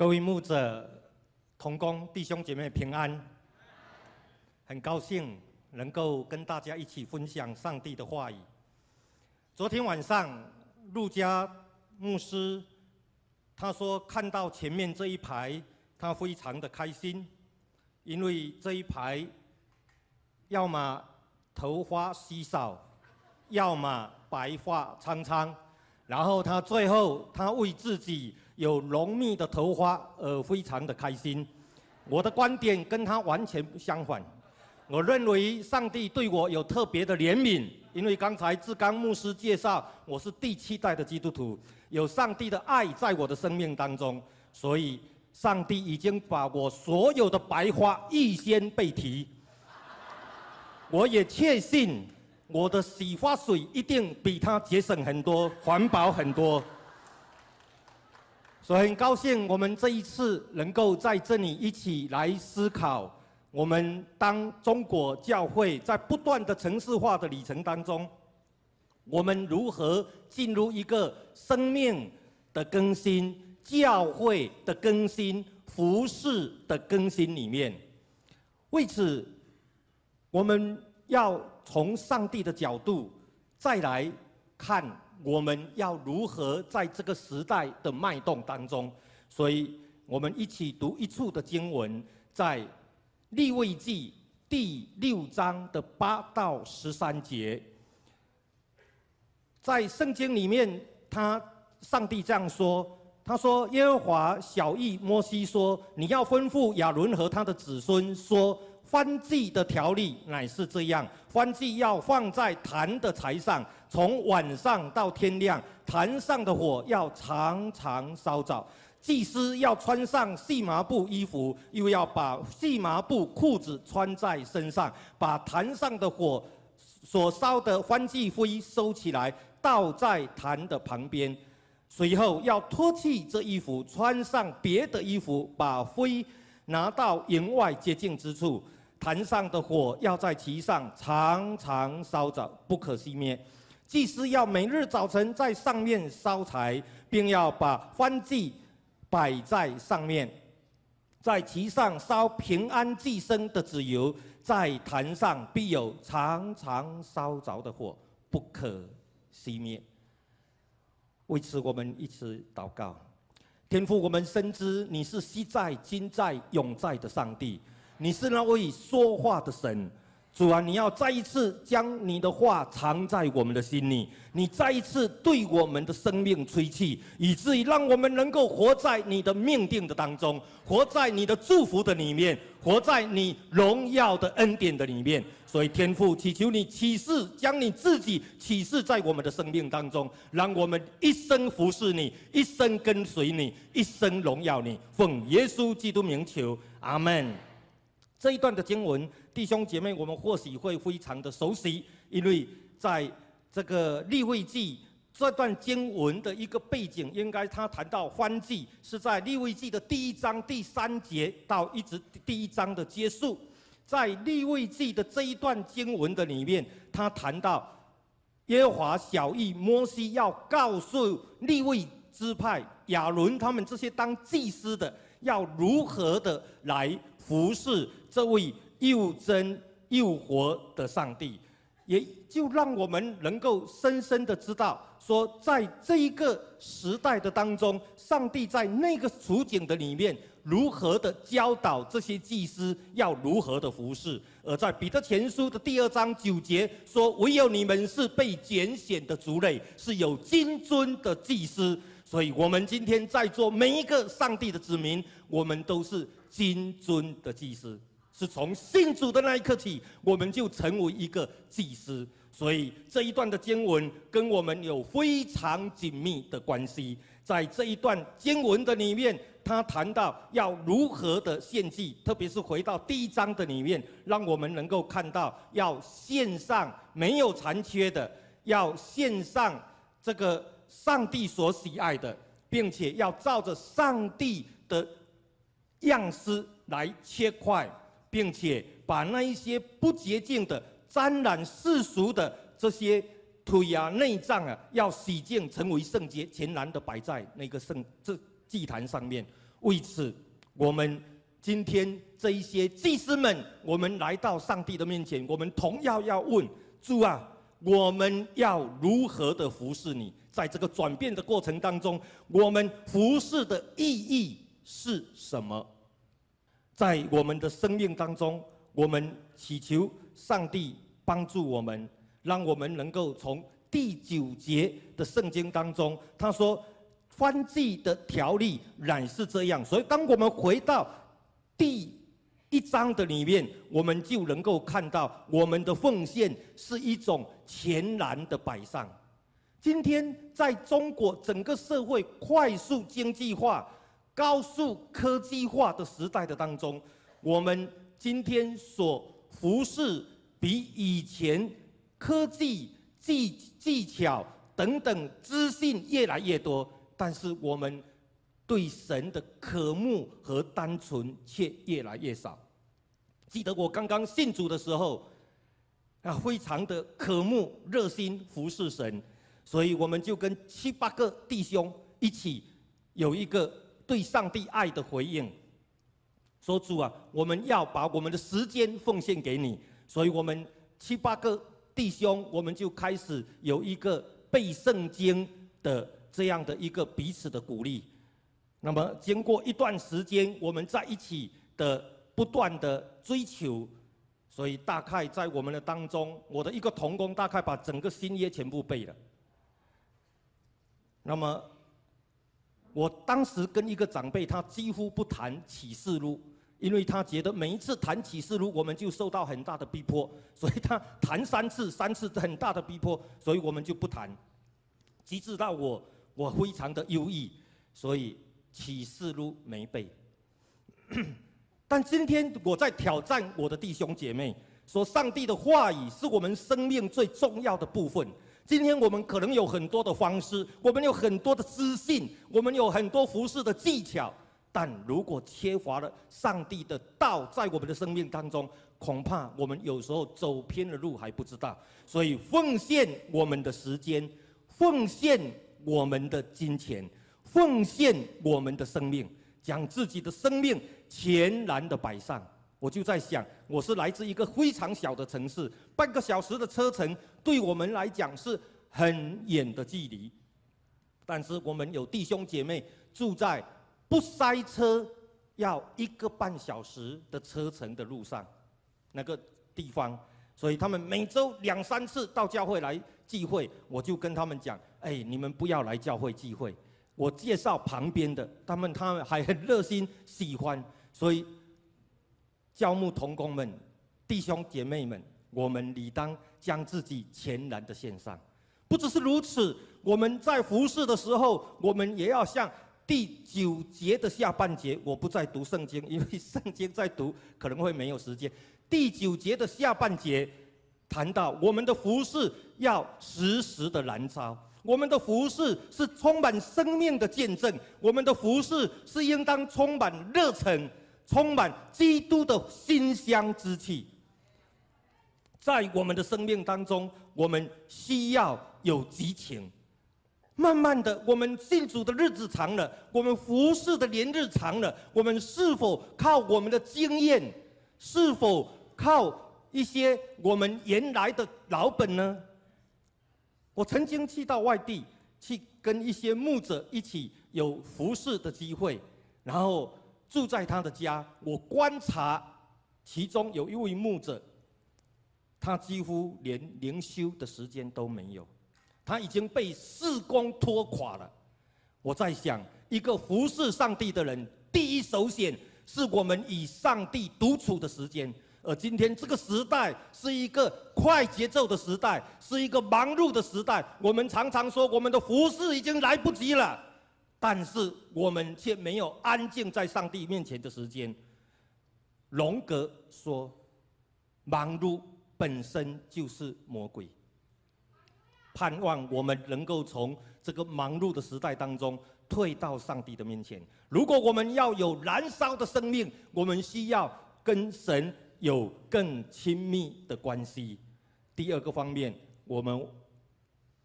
各位牧者、同工、弟兄姐妹平安，很高兴能够跟大家一起分享上帝的话语。昨天晚上，陆家牧师他说看到前面这一排，他非常的开心，因为这一排要么头发稀少，要么白发苍苍，然后他最后他为自己。有浓密的头发而非常的开心，我的观点跟他完全相反。我认为上帝对我有特别的怜悯，因为刚才志刚牧师介绍我是第七代的基督徒，有上帝的爱在我的生命当中，所以上帝已经把我所有的白花预先被提。我也确信我的洗发水一定比它节省很多，环保很多。所以很高兴，我们这一次能够在这里一起来思考，我们当中国教会在不断的城市化的里程当中，我们如何进入一个生命的更新、教会的更新、服饰的更新里面。为此，我们要从上帝的角度再来看。我们要如何在这个时代的脉动当中？所以我们一起读一处的经文，在立位记第六章的八到十三节。在圣经里面，他上帝这样说：“他说，耶和华小谕摩西说，你要吩咐亚伦和他的子孙说。”翻祭的条例乃是这样：翻祭要放在坛的柴上，从晚上到天亮，坛上的火要常常烧着。祭司要穿上细麻布衣服，又要把细麻布裤子穿在身上，把坛上的火所烧的翻祭灰收起来，倒在坛的旁边。随后要脱去这衣服，穿上别的衣服，把灰拿到营外洁净之处。坛上的火要在其上常常烧着，不可熄灭。祭司要每日早晨在上面烧柴，并要把番祭摆在上面，在其上烧平安祭牲的纸油。在坛上必有常常烧着的火，不可熄灭。为此，我们一起祷告：天父，我们深知你是昔在、今在、永在的上帝。你是那位说话的神，主啊，你要再一次将你的话藏在我们的心里，你再一次对我们的生命吹气，以至于让我们能够活在你的命定的当中，活在你的祝福的里面，活在你荣耀的恩典的里面。所以天父祈求你启示，将你自己启示在我们的生命当中，让我们一生服侍你，一生跟随你，一生荣耀你。奉耶稣基督名求，阿门。这一段的经文，弟兄姐妹，我们或许会非常的熟悉，因为在这个立位记这段经文的一个背景，应该他谈到翻记是在立位记的第一章第三节到一直第一章的结束，在立位记的这一段经文的里面，他谈到耶和华小义摩西要告诉立位支派亚伦他们这些当祭司的，要如何的来服侍。这位又真又活的上帝，也就让我们能够深深的知道，说在这一个时代的当中，上帝在那个处境的里面，如何的教导这些祭司要如何的服侍。而在彼得前书的第二章九节说：“唯有你们是被拣选的族类，是有金尊的祭司。”所以，我们今天在座每一个上帝的子民，我们都是金尊的祭司。是从信主的那一刻起，我们就成为一个祭司。所以这一段的经文跟我们有非常紧密的关系。在这一段经文的里面，他谈到要如何的献祭，特别是回到第一章的里面，让我们能够看到要献上没有残缺的，要献上这个上帝所喜爱的，并且要照着上帝的样式来切块。并且把那一些不洁净的、沾染世俗的这些腿啊、内脏啊，要洗净，成为圣洁，全然的摆在那个圣这祭坛上面。为此，我们今天这一些祭司们，我们来到上帝的面前，我们同样要问主啊，我们要如何的服侍你？在这个转变的过程当中，我们服侍的意义是什么？在我们的生命当中，我们祈求上帝帮助我们，让我们能够从第九节的圣经当中，他说。翻祭的条例乃是这样，所以当我们回到第一章的里面，我们就能够看到我们的奉献是一种全然的摆上。今天在中国整个社会快速经济化、高速科技化的时代的当中，我们今天所服侍比以前科技技技巧等等资讯越来越多。但是我们对神的渴慕和单纯却越来越少。记得我刚刚信主的时候，啊，非常的渴慕、热心服侍神，所以我们就跟七八个弟兄一起有一个对上帝爱的回应，说主啊，我们要把我们的时间奉献给你。所以我们七八个弟兄，我们就开始有一个背圣经的。这样的一个彼此的鼓励，那么经过一段时间，我们在一起的不断的追求，所以大概在我们的当中，我的一个同工大概把整个新约全部背了。那么，我当时跟一个长辈，他几乎不谈启示录，因为他觉得每一次谈启示录，我们就受到很大的逼迫，所以他谈三次，三次很大的逼迫，所以我们就不谈，直至到我。我非常的忧郁，所以启示录没背。但今天我在挑战我的弟兄姐妹，说上帝的话语是我们生命最重要的部分。今天我们可能有很多的方式，我们有很多的资讯，我们有很多服饰的技巧，但如果缺乏了上帝的道在我们的生命当中，恐怕我们有时候走偏了路还不知道。所以奉献我们的时间，奉献。我们的金钱，奉献我们的生命，将自己的生命全然的摆上。我就在想，我是来自一个非常小的城市，半个小时的车程对我们来讲是很远的距离。但是我们有弟兄姐妹住在不塞车要一个半小时的车程的路上，那个地方，所以他们每周两三次到教会来聚会，我就跟他们讲。哎，你们不要来教会聚会，我介绍旁边的，他们他们还很热心喜欢，所以教牧同工们、弟兄姐妹们，我们理当将自己全然的献上。不只是如此，我们在服侍的时候，我们也要像第九节的下半节，我不再读圣经，因为圣经在读可能会没有时间。第九节的下半节谈到我们的服侍要时时的燃烧。我们的服饰是充满生命的见证，我们的服饰是应当充满热忱，充满基督的馨香之气。在我们的生命当中，我们需要有激情。慢慢的，我们信主的日子长了，我们服侍的年日长了，我们是否靠我们的经验，是否靠一些我们原来的老本呢？我曾经去到外地，去跟一些牧者一起有服侍的机会，然后住在他的家。我观察其中有一位牧者，他几乎连灵修的时间都没有，他已经被事工拖垮了。我在想，一个服侍上帝的人，第一首选是我们与上帝独处的时间。而今天这个时代是一个快节奏的时代，是一个忙碌的时代。我们常常说我们的服侍已经来不及了，但是我们却没有安静在上帝面前的时间。荣格说，忙碌本身就是魔鬼。盼望我们能够从这个忙碌的时代当中退到上帝的面前。如果我们要有燃烧的生命，我们需要跟神。有更亲密的关系。第二个方面，我们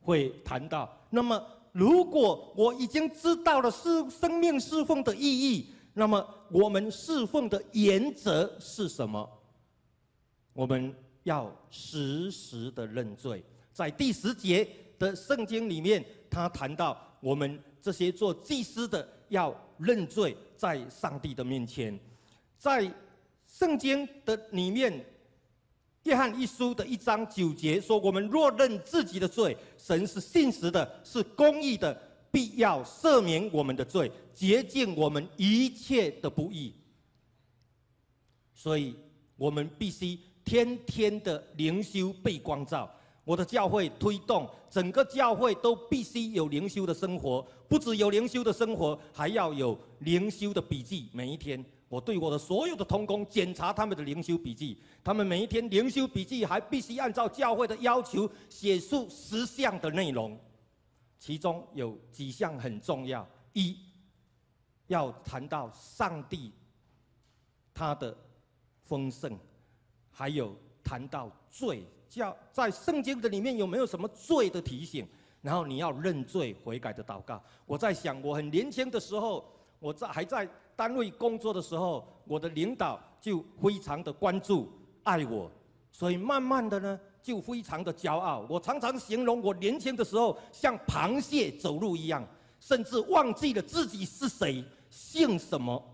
会谈到：那么，如果我已经知道了是生命侍奉的意义，那么我们侍奉的原则是什么？我们要时时的认罪。在第十节的圣经里面，他谈到我们这些做祭司的要认罪，在上帝的面前。在圣经的里面，约翰一书的一章九节说：“我们若认自己的罪，神是信实的，是公义的。”必要赦免我们的罪，洁净我们一切的不义。所以，我们必须天天的灵修被光照。我的教会推动整个教会都必须有灵修的生活，不只有灵修的生活，还要有灵修的笔记。每一天，我对我的所有的同工检查他们的灵修笔记，他们每一天灵修笔记还必须按照教会的要求写出十项的内容。其中有几项很重要：一，要谈到上帝他的丰盛；还有谈到罪，叫在圣经的里面有没有什么罪的提醒？然后你要认罪悔改的祷告。我在想，我很年轻的时候，我在还在单位工作的时候，我的领导就非常的关注爱我，所以慢慢的呢。就非常的骄傲。我常常形容我年轻的时候像螃蟹走路一样，甚至忘记了自己是谁、姓什么，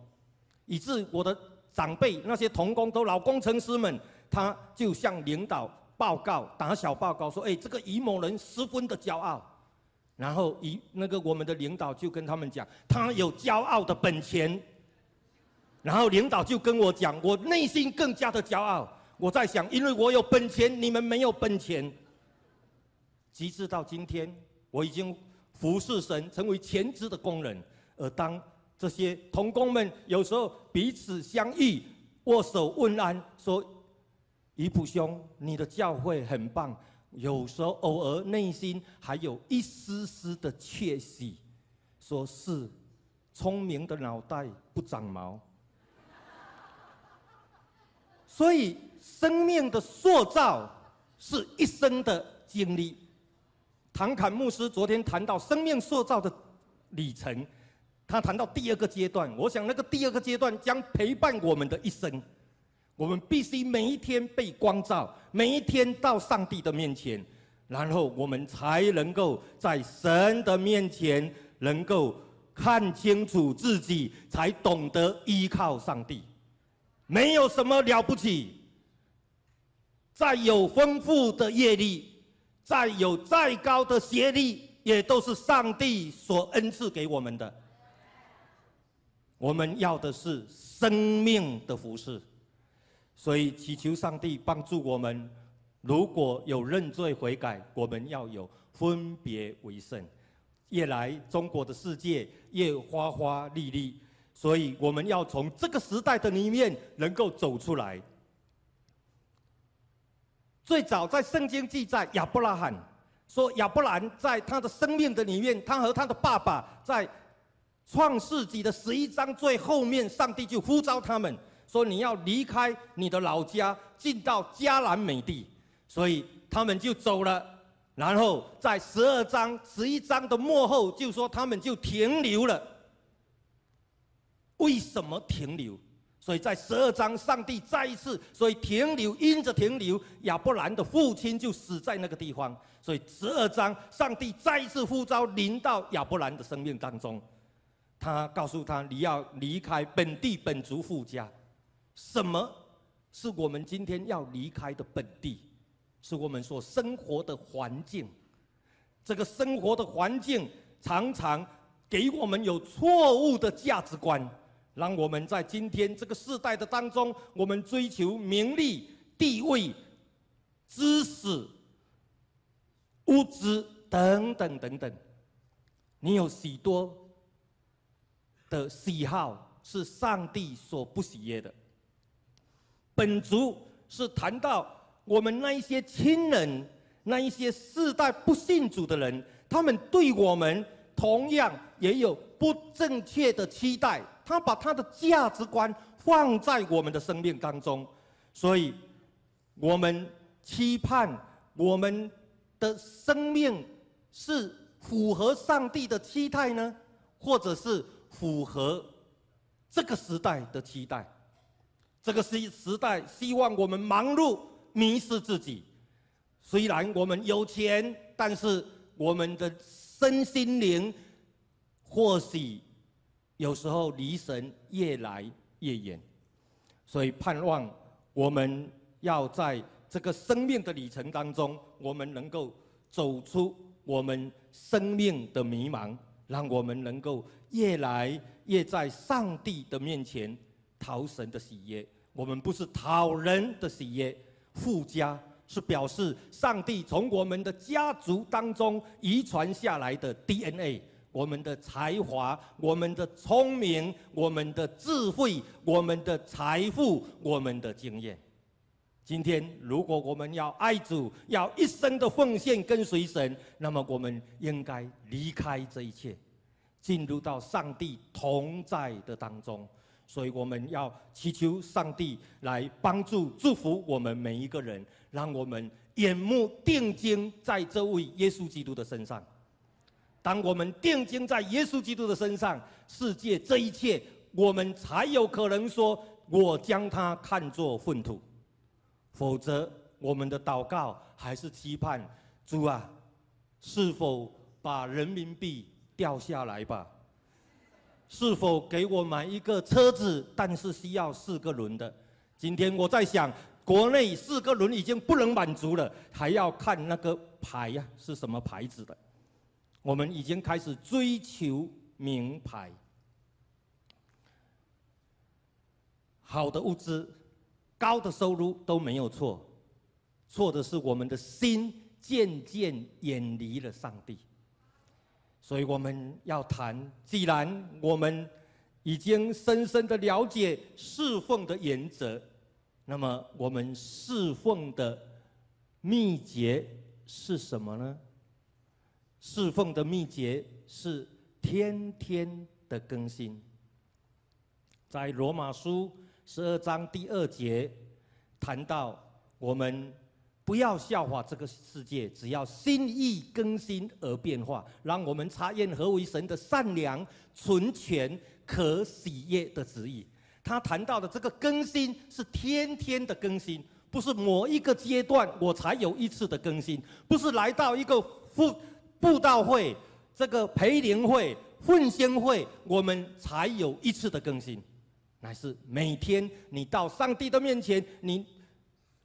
以致我的长辈那些童工都老工程师们，他就向领导报告、打小报告说：“哎，这个乙某人十分的骄傲。”然后一那个我们的领导就跟他们讲：“他有骄傲的本钱。”然后领导就跟我讲：“我内心更加的骄傲。”我在想，因为我有本钱，你们没有本钱。直至到今天，我已经服侍神，成为全职的工人。而当这些同工们有时候彼此相遇，握手问安，说：“于普兄，你的教会很棒。”有时候偶尔内心还有一丝丝的窃喜，说是聪明的脑袋不长毛。所以。生命的塑造是一生的经历。唐侃牧师昨天谈到生命塑造的里程，他谈到第二个阶段。我想那个第二个阶段将陪伴我们的一生。我们必须每一天被光照，每一天到上帝的面前，然后我们才能够在神的面前能够看清楚自己，才懂得依靠上帝。没有什么了不起。再有丰富的阅历，再有再高的学历，也都是上帝所恩赐给我们的。我们要的是生命的服饰，所以祈求上帝帮助我们。如果有认罪悔改，我们要有分别为圣。越来中国的世界越花花绿绿，所以我们要从这个时代的里面能够走出来。最早在圣经记载，亚伯拉罕说亚伯兰在他的生命的里面，他和他的爸爸在创世纪的十一章最后面，上帝就呼召他们说：“你要离开你的老家，进到迦南美地。”所以他们就走了。然后在十二章、十一章的末后，就说他们就停留了。为什么停留？所以在十二章，上帝再一次，所以停留，因着停留，亚伯兰的父亲就死在那个地方。所以十二章，上帝再一次呼召临到亚伯兰的生命当中，他告诉他：你要离开本地本族父家。什么是我们今天要离开的本地？是我们所生活的环境。这个生活的环境常常给我们有错误的价值观。让我们在今天这个时代的当中，我们追求名利、地位、知识、物质等等等等。你有许多的喜好是上帝所不喜悦的。本族是谈到我们那一些亲人、那一些世代不信主的人，他们对我们同样也有不正确的期待。他把他的价值观放在我们的生命当中，所以，我们期盼我们的生命是符合上帝的期待呢，或者是符合这个时代的期待。这个时时代希望我们忙碌迷失自己，虽然我们有钱，但是我们的身心灵或许有时候离神越来越远，所以盼望我们要在这个生命的旅程当中，我们能够走出我们生命的迷茫，让我们能够越来越在上帝的面前讨神的喜悦。我们不是讨人的喜悦，附加是表示上帝从我们的家族当中遗传下来的 DNA，我们的才华、我们的聪明、我们的智慧、我们的财富、我们的经验。今天，如果我们要爱主，要一生的奉献跟随神，那么我们应该离开这一切，进入到上帝同在的当中。所以我们要祈求上帝来帮助、祝福我们每一个人，让我们眼目定睛在这位耶稣基督的身上。当我们定睛在耶稣基督的身上，世界这一切，我们才有可能说：“我将他看作粪土。”否则，我们的祷告还是期盼主啊，是否把人民币掉下来吧？是否给我买一个车子，但是需要四个轮的？今天我在想，国内四个轮已经不能满足了，还要看那个牌呀，是什么牌子的？我们已经开始追求名牌。好的物资、高的收入都没有错，错的是我们的心渐渐远离了上帝。所以我们要谈，既然我们已经深深的了解侍奉的原则，那么我们侍奉的秘诀是什么呢？侍奉的秘诀是天天的更新。在罗马书十二章第二节谈到我们。不要笑话这个世界，只要心意更新而变化，让我们查验何为神的善良、纯全、可喜悦的旨意。他谈到的这个更新是天天的更新，不是某一个阶段我才有一次的更新，不是来到一个布布道会、这个培灵会、奉献会，我们才有一次的更新，乃是每天你到上帝的面前，你。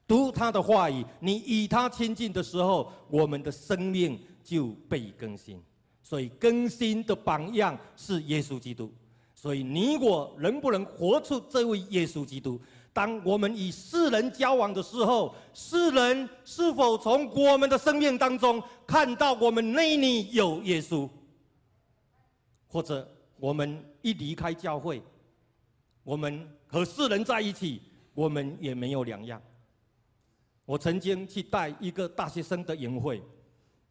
读他的话语，你与他亲近的时候，我们的生命就被更新。所以更新的榜样是耶稣基督。所以你我能不能活出这位耶稣基督？当我们与世人交往的时候，世人是否从我们的生命当中看到我们内里有耶稣？或者我们一离开教会，我们和世人在一起，我们也没有两样。我曾经去带一个大学生的营会，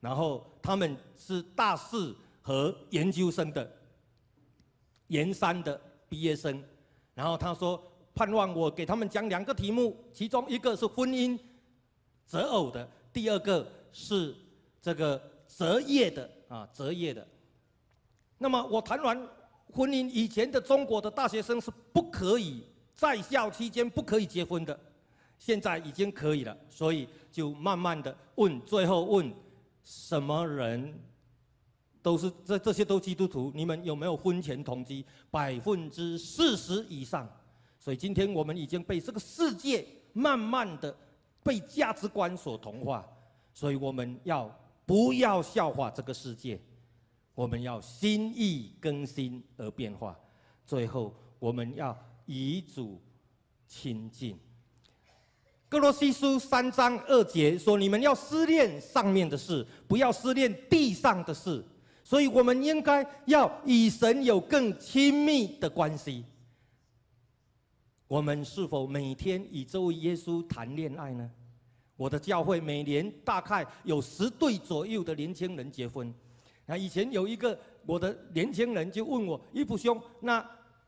然后他们是大四和研究生的研三的毕业生，然后他说盼望我给他们讲两个题目，其中一个是婚姻择偶的，第二个是这个择业的啊择业的。那么我谈完婚姻，以前的中国的大学生是不可以在校期间不可以结婚的。现在已经可以了，所以就慢慢的问，最后问什么人都是这这些都基督徒，你们有没有婚前同居？百分之四十以上。所以今天我们已经被这个世界慢慢的被价值观所同化，所以我们要不要笑话这个世界？我们要心意更新而变化，最后我们要以主亲近。哥罗西书三章二节说：“你们要思念上面的事，不要思念地上的事。”所以，我们应该要与神有更亲密的关系。我们是否每天与这位耶稣谈恋爱呢？我的教会每年大概有十对左右的年轻人结婚。那以前有一个我的年轻人就问我：“一普兄，那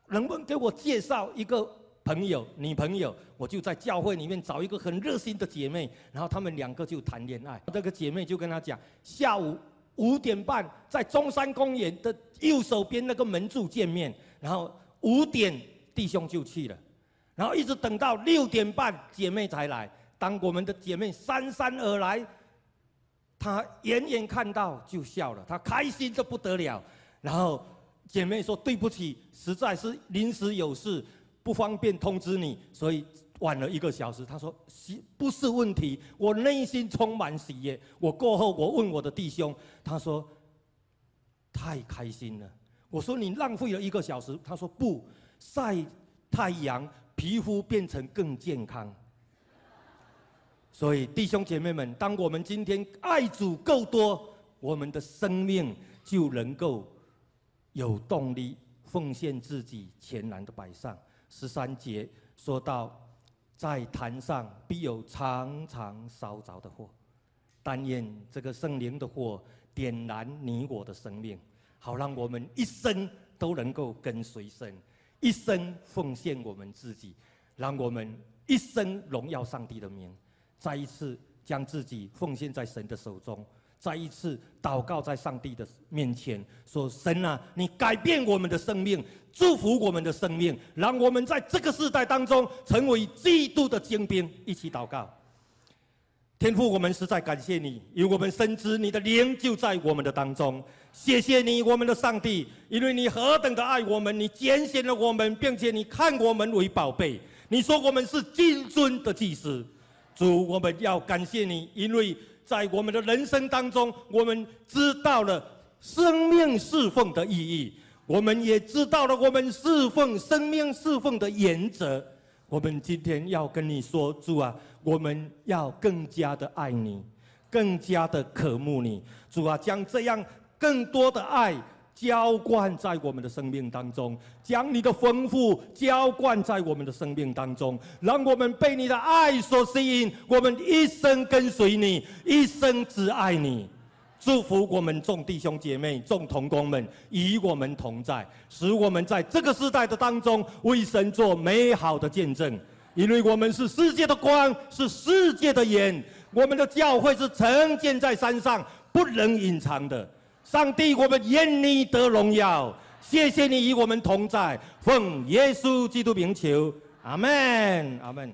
能不能给我介绍一个？”朋友，女朋友，我就在教会里面找一个很热心的姐妹，然后他们两个就谈恋爱。这个姐妹就跟他讲，下午五点半在中山公园的右手边那个门柱见面，然后五点弟兄就去了，然后一直等到六点半，姐妹才来。当我们的姐妹姗姗而来，她远远看到就笑了，她开心的不得了。然后姐妹说：“对不起，实在是临时有事，不方便通知你，所以晚了一个小时。”他说：“喜不是问题，我内心充满喜悦。”我过后我问我的弟兄，他说：“太开心了。”我说：“你浪费了一个小时。”他说：“不，晒太阳，皮肤变成更健康。”所以，弟兄姐妹们，当我们今天爱主够多，我们的生命就能够有动力奉献自己，全然的摆上。十三节说到，在坛上必有常常烧着的火，但愿这个圣灵的火点燃你我的生命，好让我们一生都能够跟随神，一生奉献我们自己，让我们一生荣耀上帝的名。再一次将自己奉献在神的手中，再一次祷告在上帝的面前，说：“神啊，你改变我们的生命，祝福我们的生命，让我们在这个时代当中成为基督的精兵。”一起祷告。天父，我们实在感谢你，因为我们深知你的灵就在我们的当中。谢谢你，我们的上帝，因为你何等的爱我们，你拣选了我们，并且你看我们为宝贝。你说我们是金尊的祭司。主，我们要感谢你，因为在我们的人生当中，我们知道了生命侍奉的意义，我们也知道了我们侍奉生命侍奉的原则。我们今天要跟你说，主啊，我们要更加的爱你，更加的渴慕你。主啊，将这样更多的爱。浇灌在我们的生命当中，将你的丰富浇灌在我们的生命当中，让我们被你的爱所吸引，我们一生跟随你，一生只爱你。祝福我们众弟兄姐妹、众同工们与我们同在，使我们在这个时代的当中为神做美好的见证。因为我们是世界的光，是世界的盐，我们的教会是成建在山上，不能隐藏的。上帝，我们愿你得荣耀，谢谢你与我们同在，奉耶稣基督名求，阿门，阿门。